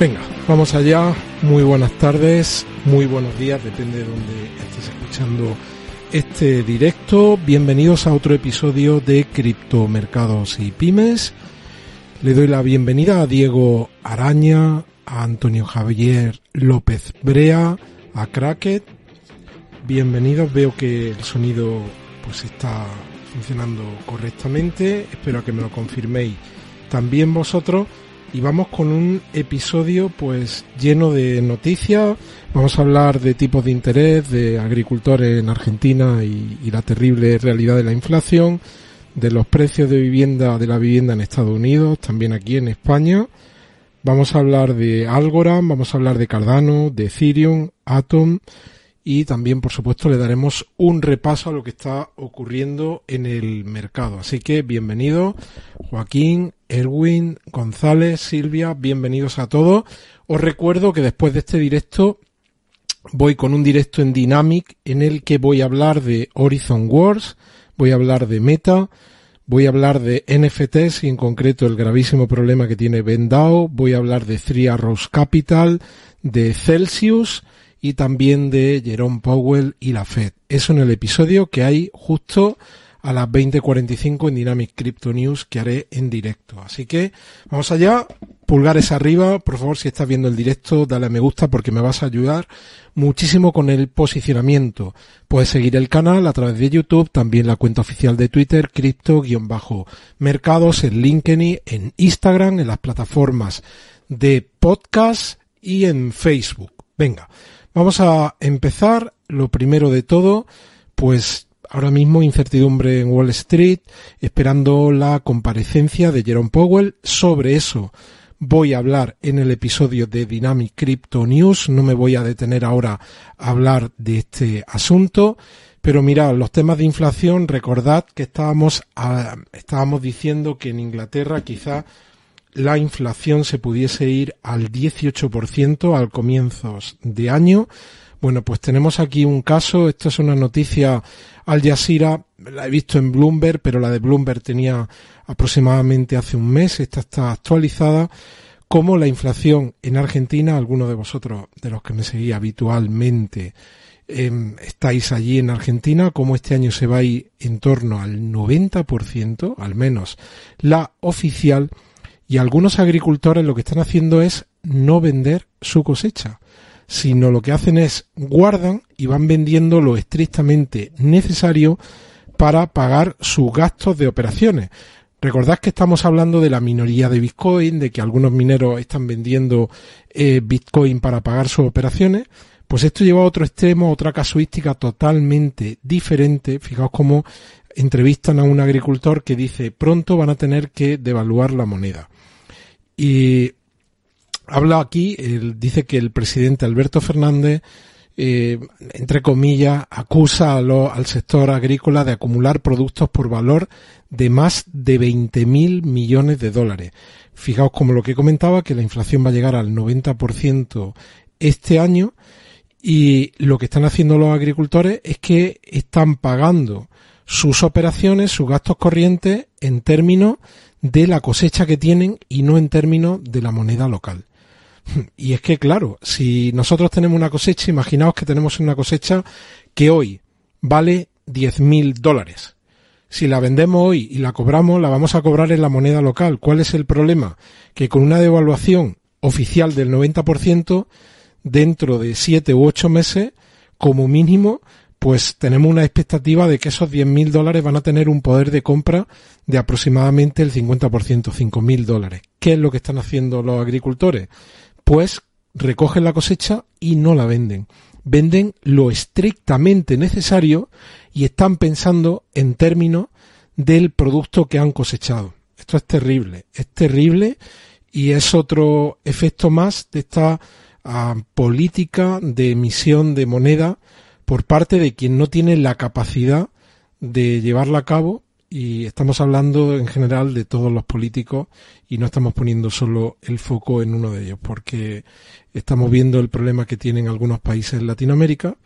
Venga, vamos allá. Muy buenas tardes, muy buenos días, depende de donde estés escuchando este directo. Bienvenidos a otro episodio de Criptomercados y Pymes. Le doy la bienvenida a Diego Araña, a Antonio Javier López Brea, a Cracket. Bienvenidos, veo que el sonido pues está funcionando correctamente. Espero que me lo confirméis también vosotros y vamos con un episodio pues lleno de noticias. Vamos a hablar de tipos de interés, de agricultores en Argentina y, la terrible realidad de la inflación, de los precios de vivienda de la vivienda en Estados Unidos, también aquí en España. Vamos a hablar de Algorand, vamos a hablar de Cardano, de Ethereum, Atom y también por supuesto le daremos un repaso a lo que está ocurriendo en el mercado. Así que bienvenido Joaquín, Erwin, González, Silvia, bienvenidos a todos. Os recuerdo que después de este directo voy con un directo en Dynamic en el que voy a hablar de Horizon Wars, voy a hablar de Meta, voy a hablar de NFTs y en concreto el gravísimo problema que tiene Vendao, voy a hablar de Three Arrows Capital, de Celsius, y también de Jerome Powell y la Fed. Eso en el episodio que hay justo a las 20.45 en Dynamic Crypto News que haré en directo. Así que vamos allá, pulgares arriba, por favor si estás viendo el directo dale a me gusta porque me vas a ayudar muchísimo con el posicionamiento. Puedes seguir el canal a través de YouTube, también la cuenta oficial de Twitter, cripto-mercados, en LinkedIn, en Instagram, en las plataformas de podcast y en Facebook. Venga, Vamos a empezar. Lo primero de todo, pues ahora mismo incertidumbre en Wall Street, esperando la comparecencia de Jerome Powell. Sobre eso voy a hablar en el episodio de Dynamic Crypto News. No me voy a detener ahora a hablar de este asunto. Pero mirad, los temas de inflación, recordad que estábamos, estábamos diciendo que en Inglaterra quizá la inflación se pudiese ir al 18% al comienzos de año. Bueno, pues tenemos aquí un caso, esto es una noticia Al Jazeera, la he visto en Bloomberg, pero la de Bloomberg tenía aproximadamente hace un mes, esta está actualizada, como la inflación en Argentina, algunos de vosotros, de los que me seguís habitualmente, eh, estáis allí en Argentina, como este año se va a ir en torno al 90%, al menos la oficial, y algunos agricultores lo que están haciendo es no vender su cosecha, sino lo que hacen es guardan y van vendiendo lo estrictamente necesario para pagar sus gastos de operaciones. Recordad que estamos hablando de la minoría de Bitcoin, de que algunos mineros están vendiendo eh, Bitcoin para pagar sus operaciones. Pues esto lleva a otro extremo, otra casuística totalmente diferente. Fijaos cómo entrevistan a un agricultor que dice pronto van a tener que devaluar la moneda. Y habla aquí, dice que el presidente Alberto Fernández, eh, entre comillas, acusa al sector agrícola de acumular productos por valor de más de 20 mil millones de dólares. Fijaos como lo que comentaba, que la inflación va a llegar al 90% este año y lo que están haciendo los agricultores es que están pagando sus operaciones, sus gastos corrientes en términos de la cosecha que tienen y no en términos de la moneda local. Y es que, claro, si nosotros tenemos una cosecha, imaginaos que tenemos una cosecha que hoy vale 10.000 dólares. Si la vendemos hoy y la cobramos, la vamos a cobrar en la moneda local. ¿Cuál es el problema? Que con una devaluación oficial del 90%, dentro de 7 u 8 meses, como mínimo, pues tenemos una expectativa de que esos 10.000 dólares van a tener un poder de compra de aproximadamente el 50%, 5.000 dólares. ¿Qué es lo que están haciendo los agricultores? Pues recogen la cosecha y no la venden. Venden lo estrictamente necesario y están pensando en términos del producto que han cosechado. Esto es terrible, es terrible y es otro efecto más de esta ah, política de emisión de moneda por parte de quien no tiene la capacidad de llevarla a cabo y estamos hablando en general de todos los políticos y no estamos poniendo solo el foco en uno de ellos porque estamos viendo el problema que tienen algunos países en Latinoamérica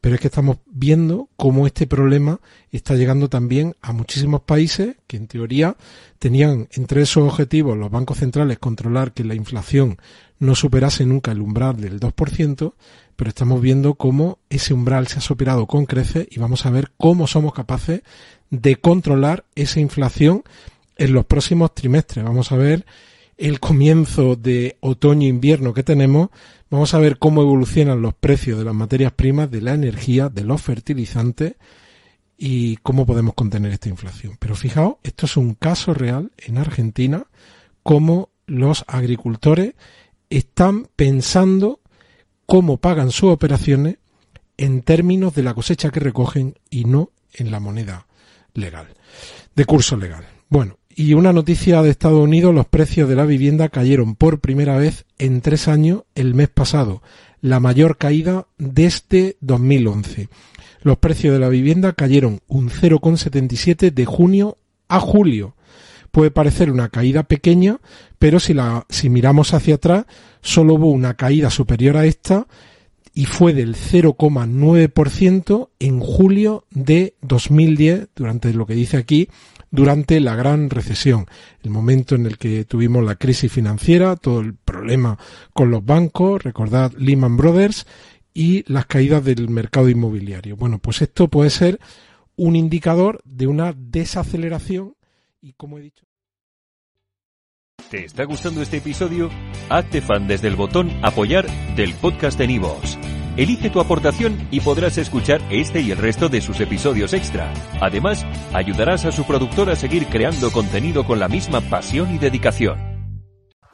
pero es que estamos viendo cómo este problema está llegando también a muchísimos países que en teoría tenían entre esos objetivos los bancos centrales controlar que la inflación no superase nunca el umbral del 2%, pero estamos viendo cómo ese umbral se ha superado con creces y vamos a ver cómo somos capaces de controlar esa inflación en los próximos trimestres. Vamos a ver el comienzo de otoño-invierno que tenemos, vamos a ver cómo evolucionan los precios de las materias primas, de la energía, de los fertilizantes y cómo podemos contener esta inflación. Pero fijaos, esto es un caso real en Argentina, cómo los agricultores están pensando cómo pagan sus operaciones en términos de la cosecha que recogen y no en la moneda legal, de curso legal. Bueno, y una noticia de Estados Unidos, los precios de la vivienda cayeron por primera vez en tres años el mes pasado, la mayor caída desde 2011. Los precios de la vivienda cayeron un 0,77 de junio a julio. Puede parecer una caída pequeña, pero si, la, si miramos hacia atrás, solo hubo una caída superior a esta y fue del 0,9% en julio de 2010, durante lo que dice aquí, durante la gran recesión, el momento en el que tuvimos la crisis financiera, todo el problema con los bancos, recordad Lehman Brothers y las caídas del mercado inmobiliario. Bueno, pues esto puede ser un indicador de una desaceleración y como he dicho ¿Te está gustando este episodio? Hazte fan desde el botón apoyar del podcast de Nivos. Elige tu aportación y podrás escuchar este y el resto de sus episodios extra. Además, ayudarás a su productor a seguir creando contenido con la misma pasión y dedicación.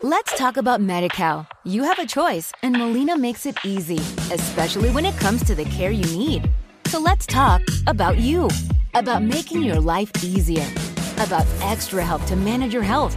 Let's talk about MediCal. You have a choice and Molina makes it easy, especially when it comes to the care you need. So let's talk about you, about making your life easier, about extra help to manage your health.